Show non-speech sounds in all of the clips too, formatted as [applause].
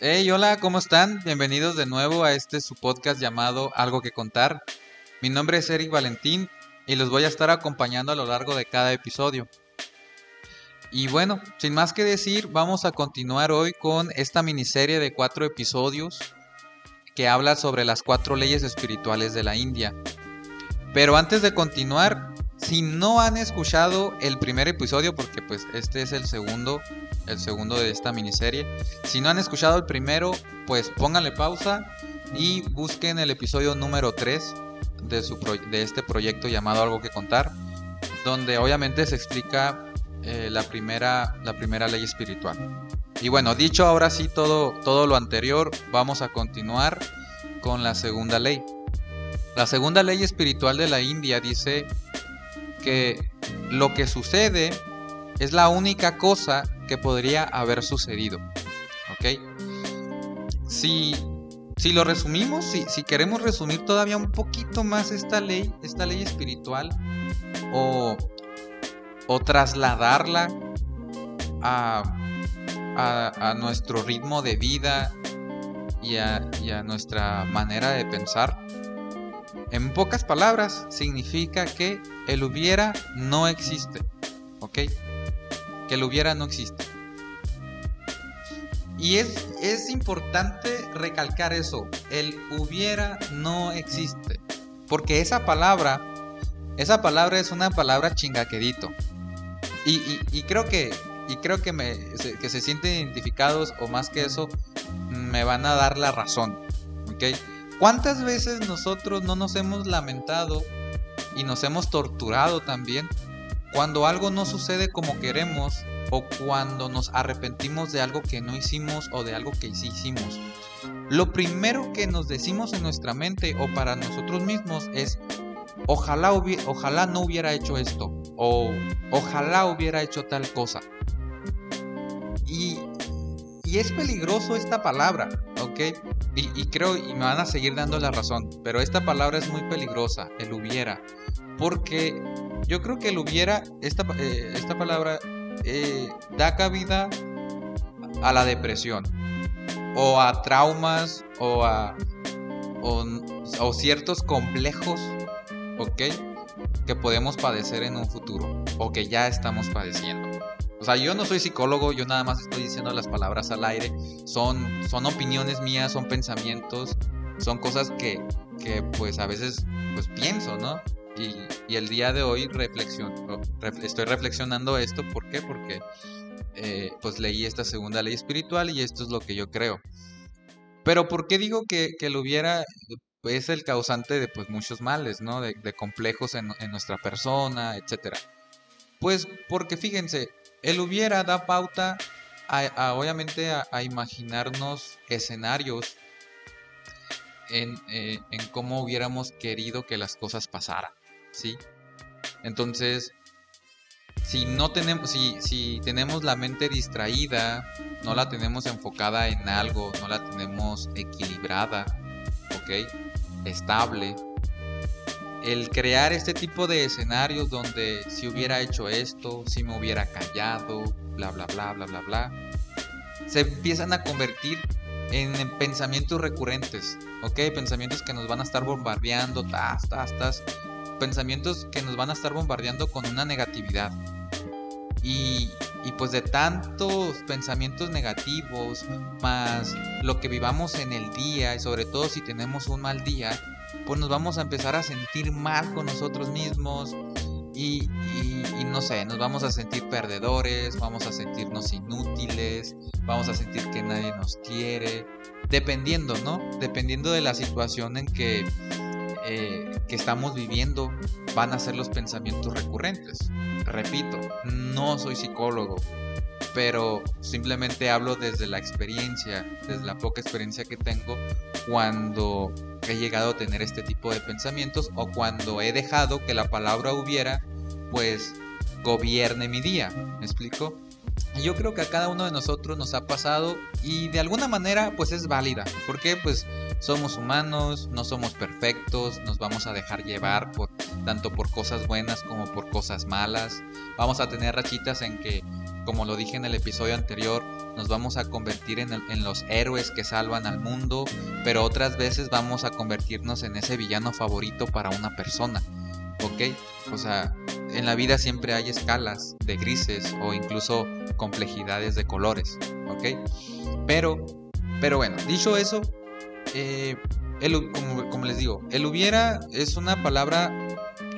Hey, hola, ¿cómo están? Bienvenidos de nuevo a este su podcast llamado Algo que contar. Mi nombre es Eric Valentín y los voy a estar acompañando a lo largo de cada episodio. Y bueno, sin más que decir, vamos a continuar hoy con esta miniserie de cuatro episodios que habla sobre las cuatro leyes espirituales de la India. Pero antes de continuar, si no han escuchado el primer episodio, porque pues este es el segundo, el segundo de esta miniserie, si no han escuchado el primero, pues pónganle pausa y busquen el episodio número 3 de, su de este proyecto llamado Algo que contar, donde obviamente se explica eh, la, primera, la primera ley espiritual. Y bueno, dicho ahora sí todo, todo lo anterior, vamos a continuar con la segunda ley. La segunda ley espiritual de la India dice que lo que sucede es la única cosa que podría haber sucedido. ¿Ok? Si, si lo resumimos, si, si queremos resumir todavía un poquito más esta ley, esta ley espiritual, o, o trasladarla a, a, nuestro ritmo de vida y a, y a nuestra manera de pensar, en pocas palabras, significa que el hubiera no existe. ¿Ok? Que el hubiera no existe. Y es, es importante recalcar eso. El hubiera no existe. Porque esa palabra, esa palabra es una palabra chingaquedito. Y, y, creo que, y creo que, me, que se sienten identificados o más que eso, me van a dar la razón. ¿Ok? ¿Cuántas veces nosotros no nos hemos lamentado y nos hemos torturado también cuando algo no sucede como queremos o cuando nos arrepentimos de algo que no hicimos o de algo que sí hicimos? Lo primero que nos decimos en nuestra mente o para nosotros mismos es ojalá, ojalá no hubiera hecho esto o ojalá hubiera hecho tal cosa. Y, y es peligroso esta palabra, ¿ok? Y, creo, y me van a seguir dando la razón, pero esta palabra es muy peligrosa, el hubiera. Porque yo creo que el hubiera, esta, eh, esta palabra, eh, da cabida a la depresión, o a traumas, o a o, ciertos complejos, ¿ok? Que podemos padecer en un futuro, o que ya estamos padeciendo. O sea, yo no soy psicólogo, yo nada más estoy diciendo las palabras al aire. Son, son opiniones mías, son pensamientos, son cosas que, que pues a veces pues pienso, ¿no? Y, el día de hoy reflexiono, estoy reflexionando esto, ¿por qué? Porque eh, pues leí esta segunda ley espiritual y esto es lo que yo creo. Pero ¿por qué digo que, que lo hubiera es el causante de pues muchos males, ¿no? De, complejos en, nuestra persona, etcétera. Pues porque fíjense, el hubiera da pauta obviamente a, imaginarnos escenarios en, eh, en, cómo hubiéramos querido que las cosas pasaran, ¿sí? Entonces, si no tenemos, si, si tenemos la mente distraída, no la tenemos enfocada en algo, no la tenemos equilibrada, ¿ok? Estable, el crear este tipo de escenarios donde si hubiera hecho esto, si me hubiera callado, bla, bla, bla, bla, bla, bla, se empiezan a convertir en, pensamientos recurrentes, ¿ok? Pensamientos que nos van a estar bombardeando, tas, tas, tas, pensamientos que nos van a estar bombardeando con una negatividad. Y, y pues de tantos pensamientos negativos, más lo que vivamos en el día, y sobre todo si tenemos un mal día, pues nos vamos a empezar a sentir mal con nosotros mismos y, no sé, nos vamos a sentir perdedores, vamos a sentirnos inútiles, vamos a sentir que nadie nos quiere, dependiendo, ¿no? Dependiendo de la situación en que, eh, que estamos viviendo, van a ser los pensamientos recurrentes. Repito, no soy psicólogo, pero simplemente hablo desde la experiencia, desde la poca experiencia que tengo cuando he llegado a tener este tipo de pensamientos o cuando he dejado que la palabra hubiera pues gobierne mi día, ¿me explico? Yo creo que a cada uno de nosotros nos ha pasado y de alguna manera pues es válida, porque pues somos humanos, no somos perfectos, nos vamos a dejar llevar por tanto por cosas buenas como por cosas malas. Vamos a tener rachitas en que como lo dije en el episodio anterior, nos vamos a convertir en, en, los héroes que salvan al mundo, pero otras veces vamos a convertirnos en ese villano favorito para una persona. ¿Ok? O sea, en la vida siempre hay escalas de grises o incluso complejidades de colores. ¿Ok? Pero, pero bueno, dicho eso, eh, como, les digo, el hubiera es una palabra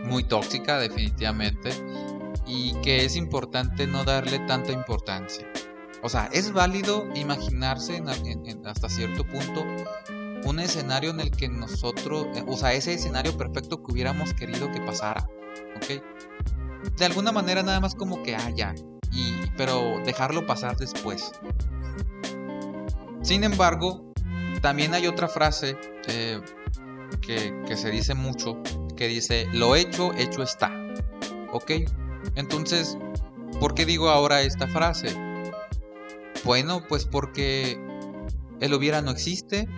muy tóxica definitivamente y que es importante no darle tanta importancia. O sea, es válido imaginarse hasta cierto punto un escenario en el que nosotros, eh, o sea, ese escenario perfecto que hubiéramos querido que pasara, ¿ok? De alguna manera nada más como que haya, y, pero dejarlo pasar después. Sin embargo, también hay otra frase eh, que, que se dice mucho, que dice, lo hecho, hecho está, ¿ok? Entonces, ¿por qué digo ahora esta frase? Bueno, pues porque el hubiera no existe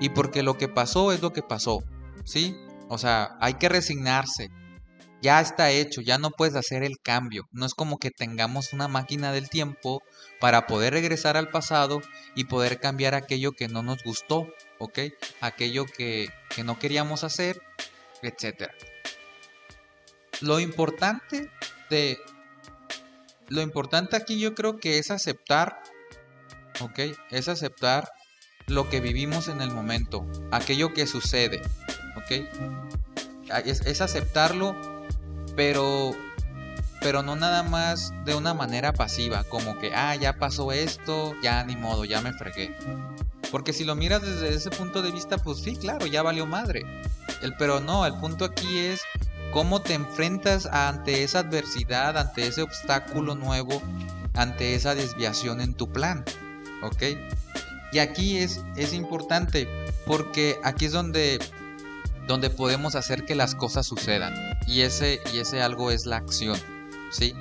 y porque lo que pasó es lo que pasó, ¿sí? O sea, hay que resignarse. Ya está hecho, ya no puedes hacer el cambio. No es como que tengamos una máquina del tiempo para poder regresar al pasado y poder cambiar aquello que no nos gustó. Aquello que, que no queríamos hacer, etc. Lo importante de... Lo importante aquí yo creo que es aceptar, ¿ok? Es aceptar lo que vivimos en el momento, aquello que sucede, ¿ok? Es, aceptarlo, pero, pero no nada más de una manera pasiva, como que, ah, ya pasó esto, ya ni modo, ya me fregué. Porque si lo miras desde ese punto de vista, pues sí, claro, ya valió madre. El, pero no, el punto aquí es cómo te enfrentas ante esa adversidad, ante ese obstáculo nuevo, ante esa desviación en tu plan. ¿Ok? Y aquí es, es importante porque aquí es donde, donde podemos hacer que las cosas sucedan. Y ese, y ese algo es la acción. ¿Sí?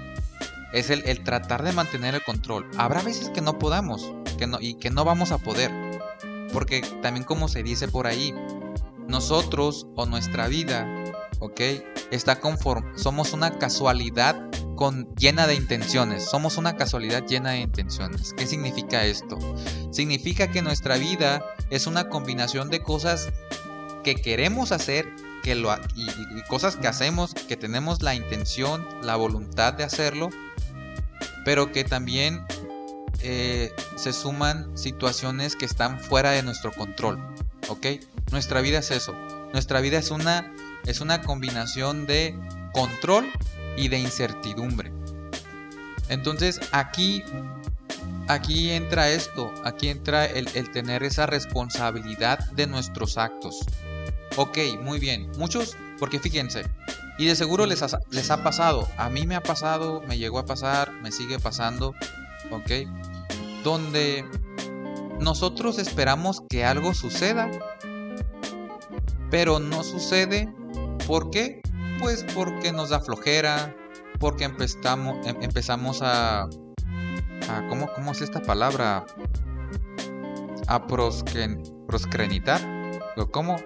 Es el, tratar de mantener el control. Habrá veces que no podamos que no, y que no vamos a poder. Porque también como se dice por ahí, nosotros o nuestra vida, ¿ok? Está conforme, somos una casualidad con, llena de intenciones. Somos una casualidad llena de intenciones. ¿Qué significa esto? Significa que nuestra vida es una combinación de cosas que queremos hacer que lo, y, cosas que hacemos, que tenemos la intención, la voluntad de hacerlo, pero que también eh, se suman situaciones que están fuera de nuestro control. ¿Ok? Nuestra vida es eso. Nuestra vida es una, es una combinación de control y de incertidumbre. Entonces aquí, aquí entra esto, aquí entra el, tener esa responsabilidad de nuestros actos. Ok, muy bien. Muchos, porque fíjense, y de seguro les ha, les ha pasado, a mí me ha pasado, me llegó a pasar, me sigue pasando, ok, donde nosotros esperamos que algo suceda, pero no sucede. ¿Por qué? Pues porque nos da flojera, porque empezamos, em, empezamos a, a ¿cómo, ¿cómo, es esta palabra? A proscrenitar. ¿O cómo?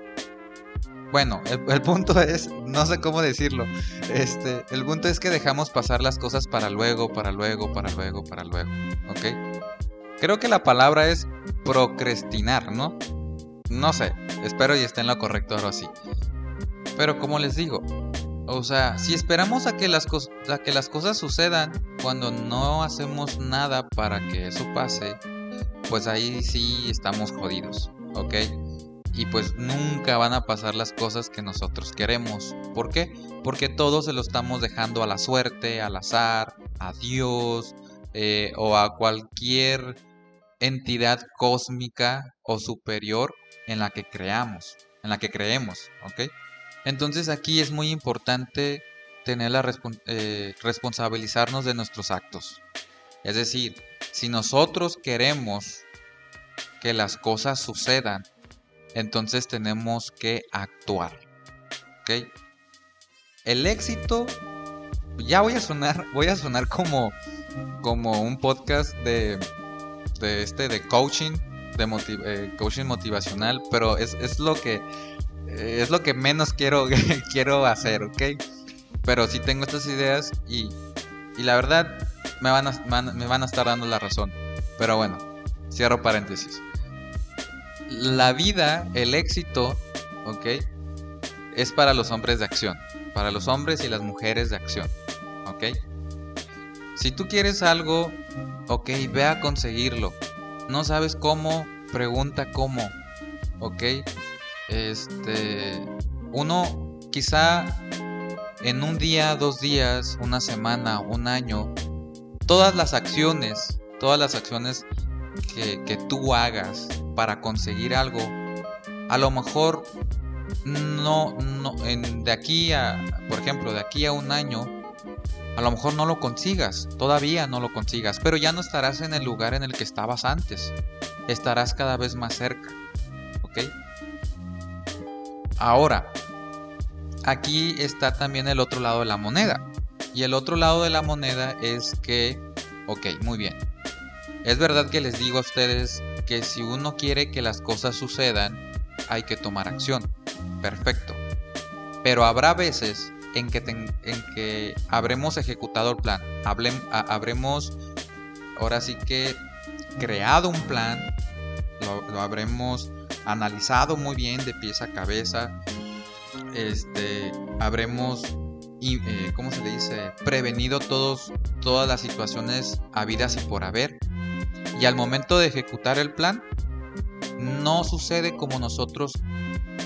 Bueno, el, punto [laughs] es, no sé cómo decirlo. Este, el punto es que dejamos pasar las cosas para luego, para luego, para luego, para luego. ¿Ok? Creo que la palabra es procrastinar, ¿no? No sé, espero y esté en lo correcto ahora sí. Pero como les digo, o sea, si esperamos a que, las a que las cosas sucedan cuando no hacemos nada para que eso pase, pues ahí sí estamos jodidos, ¿ok? Y pues nunca van a pasar las cosas que nosotros queremos. ¿Por qué? Porque todo se lo estamos dejando a la suerte, al azar, a Dios eh, o a cualquier entidad cósmica o superior en la que creamos, en la que creemos, ¿ok? Entonces aquí es muy importante tener la eh, responsabilizarnos de nuestros actos. Es decir, si nosotros queremos que las cosas sucedan, entonces tenemos que actuar. ¿Ok? El éxito, ya voy a sonar, [laughs] voy a sonar como, como un podcast de, de este de coaching, de eh, coaching motivacional, pero es, es lo que eh, es lo que menos quiero, [laughs] quiero hacer, ¿ok? Pero sí tengo estas ideas y, y la verdad, me van, a, me van a estar dando la razón. Pero bueno, cierro paréntesis. La vida, el éxito, ¿ok? Es para los hombres de acción. Para los hombres y las mujeres de acción. ¿Ok? Si tú quieres algo, ok, ve a conseguirlo. No sabes cómo, pregunta cómo. ¿Ok? Este. Uno quizá en un día, dos días, una semana, un año, todas las acciones, todas las acciones que, que tú hagas para conseguir algo, a lo mejor no, no en, de aquí a, por ejemplo, de aquí a un año, a lo mejor no lo consigas, todavía no lo consigas, pero ya no estarás en el lugar en el que estabas antes, estarás cada vez más cerca, ¿ok? Ahora, aquí está también el otro lado de la moneda. Y el otro lado de la moneda es que, ok, muy bien. Es verdad que les digo a ustedes que si uno quiere que las cosas sucedan, hay que tomar acción. Perfecto. Pero habrá veces en que, en que habremos ejecutado el plan, habremos ahora sí que creado un plan, lo habremos analizado muy bien de pieza a cabeza, este, habremos, eh, ¿cómo se le dice? Prevenido todos, todas las situaciones habidas y por haber. Y al momento de ejecutar el plan, no sucede como nosotros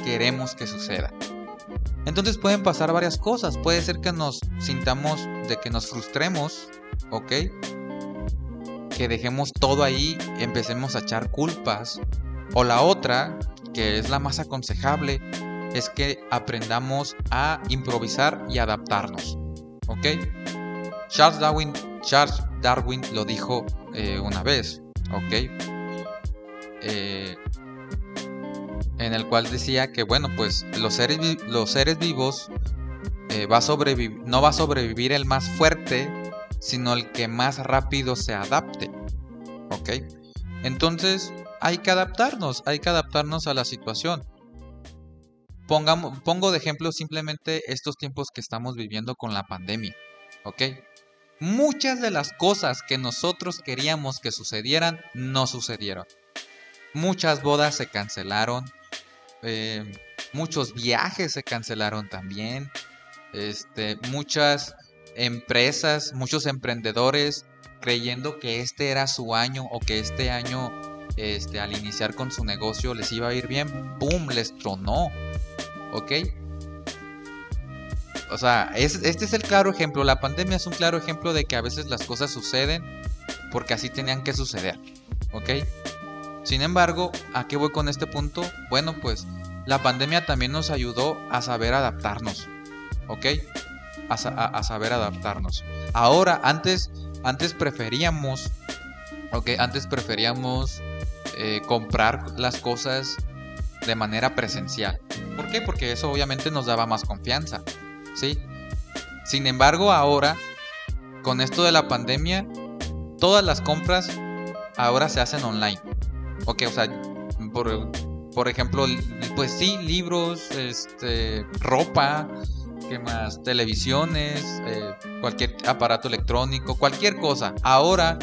queremos que suceda. Entonces pueden pasar varias cosas. Puede ser que nos sintamos de que nos frustremos, ¿ok? Que dejemos todo ahí, empecemos a echar culpas. O la otra, que es la más aconsejable, es que aprendamos a improvisar y adaptarnos. ¿Ok? Charles Darwin, Charles Darwin lo dijo eh, una vez. ¿Ok? Eh, en el cual decía que, bueno, pues los seres, los seres vivos eh, va no va a sobrevivir el más fuerte, sino el que más rápido se adapte. ¿Ok? Entonces hay que adaptarnos, hay que adaptarnos a la situación pongo de ejemplo simplemente estos tiempos que estamos viviendo con la pandemia. ¿Ok? Muchas de las cosas que nosotros queríamos que sucedieran no sucedieron. Muchas bodas se cancelaron. Eh, muchos viajes se cancelaron también. Este, muchas empresas, muchos emprendedores creyendo que este era su año o que este año este, al iniciar con su negocio les iba a ir bien, ¡pum! les tronó. ¿ok? O sea, este es el claro ejemplo. La pandemia es un claro ejemplo de que a veces las cosas suceden porque así tenían que suceder, ¿ok? Sin embargo, ¿a qué voy con este punto? Bueno, pues la pandemia también nos ayudó a saber adaptarnos, ¿ok? A, saber adaptarnos. Ahora, antes, antes preferíamos, ¿ok? Antes preferíamos eh, comprar las cosas de manera presencial. ¿Por qué? Porque eso obviamente nos daba más confianza, ¿sí? Sin embargo, ahora, con esto de la pandemia, todas las compras ahora se hacen online. Ok, o sea, por, ejemplo, pues sí, libros, este, ropa, ¿qué más? Televisiones, eh, cualquier aparato electrónico, cualquier cosa. Ahora,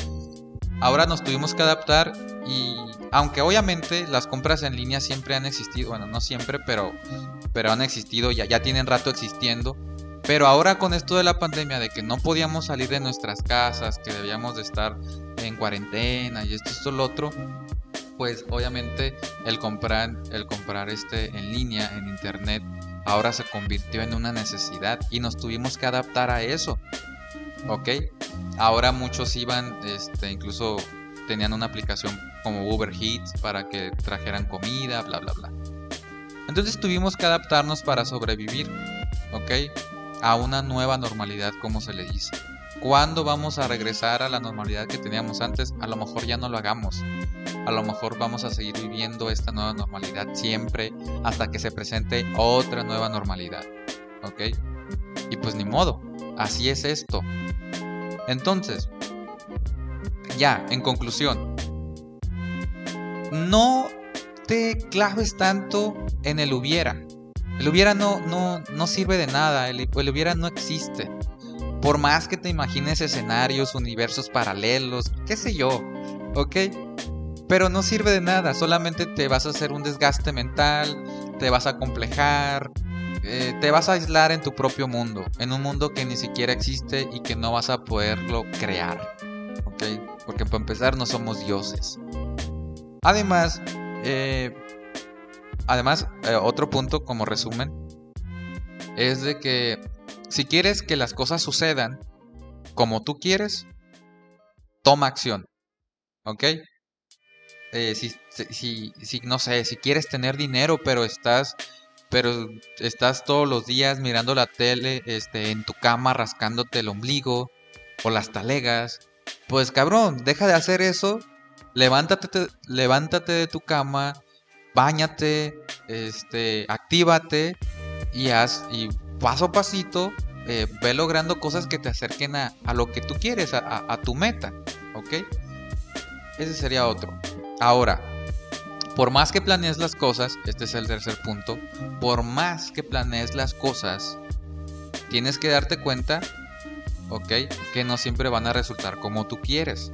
ahora nos tuvimos que adaptar y aunque obviamente las compras en línea siempre han existido, bueno, no siempre, pero, pero han existido, ya, ya tienen rato existiendo. Pero ahora con esto de la pandemia, de que no podíamos salir de nuestras casas, que debíamos de estar en cuarentena y esto, esto, lo otro, pues obviamente el comprar, el comprar este en línea, en internet, ahora se convirtió en una necesidad y nos tuvimos que adaptar a eso. ¿Ok? Ahora muchos iban, este, incluso tenían una aplicación como Uber Eats para que trajeran comida, bla, bla, bla. Entonces tuvimos que adaptarnos para sobrevivir, ¿ok? A una nueva normalidad, como se le dice. ¿Cuándo vamos a regresar a la normalidad que teníamos antes? A lo mejor ya no lo hagamos. A lo mejor vamos a seguir viviendo esta nueva normalidad siempre hasta que se presente otra nueva normalidad. ¿Ok? Y pues ni modo. Así es esto. Entonces, ya, en conclusión, no claves tanto en el hubiera. El hubiera no, no, no sirve de nada, el, hubiera no existe. Por más que te imagines escenarios, universos paralelos, qué sé yo, ¿ok? Pero no sirve de nada, solamente te vas a hacer un desgaste mental, te vas a complejar, eh, te vas a aislar en tu propio mundo, en un mundo que ni siquiera existe y que no vas a poderlo crear, ¿ok? Porque para empezar no somos dioses. Además, eh, además, eh, otro punto como resumen es de que si quieres que las cosas sucedan como tú quieres, toma acción. ¿Ok? Eh, si, si, si, no sé, si quieres tener dinero, pero estás, pero estás todos los días mirando la tele, este, en tu cama rascándote el ombligo o las talegas, pues cabrón, deja de hacer eso, levántate, levántate de tu cama, bañate, este, actívate y haz, y paso a pasito, eh, ve logrando cosas que te acerquen a, lo que tú quieres, a, tu meta, ¿ok? Ese sería otro. Ahora, por más que planees las cosas, este es el tercer punto, por más que planees las cosas, tienes que darte cuenta, ¿ok? Que no siempre van a resultar como tú quieres.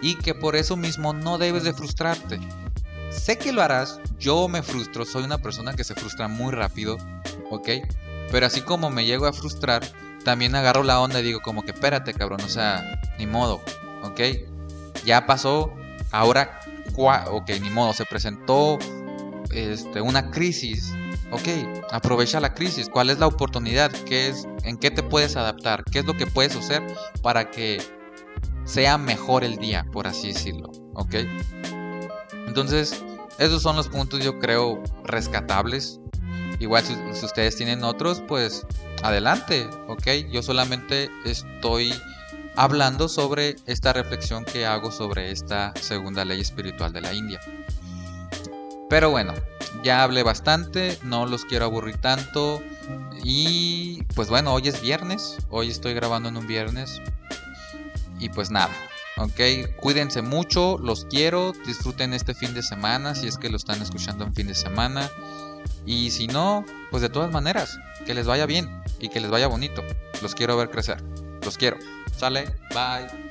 Y que por eso mismo no debes de frustrarte. Sé que lo harás, yo me frustro, soy una persona que se frustra muy rápido, ¿ok? Pero así como me llego a frustrar, también agarro la onda y digo como que espérate cabrón, o sea, ni modo, ¿ok? Ya pasó, ahora, ok, ni modo, se presentó este, una crisis, ok, aprovecha la crisis, ¿cuál es la oportunidad? ¿Qué es, ¿En qué te puedes adaptar? ¿Qué es lo que puedes hacer para que sea mejor el día, por así decirlo, ok? Entonces, esos son los puntos yo creo rescatables Igual si, ustedes tienen otros, pues adelante, ¿ok? Yo solamente estoy hablando sobre esta reflexión que hago sobre esta segunda ley espiritual de la India. Pero bueno, ya hablé bastante, no los quiero aburrir tanto. Y pues bueno, hoy es viernes, hoy estoy grabando en un viernes. Y pues nada, ok, cuídense mucho, los quiero, disfruten este fin de semana si es que lo están escuchando en fin de semana. Y si no, pues de todas maneras, que les vaya bien y que les vaya bonito. Los quiero ver crecer. Los quiero. Sale, bye.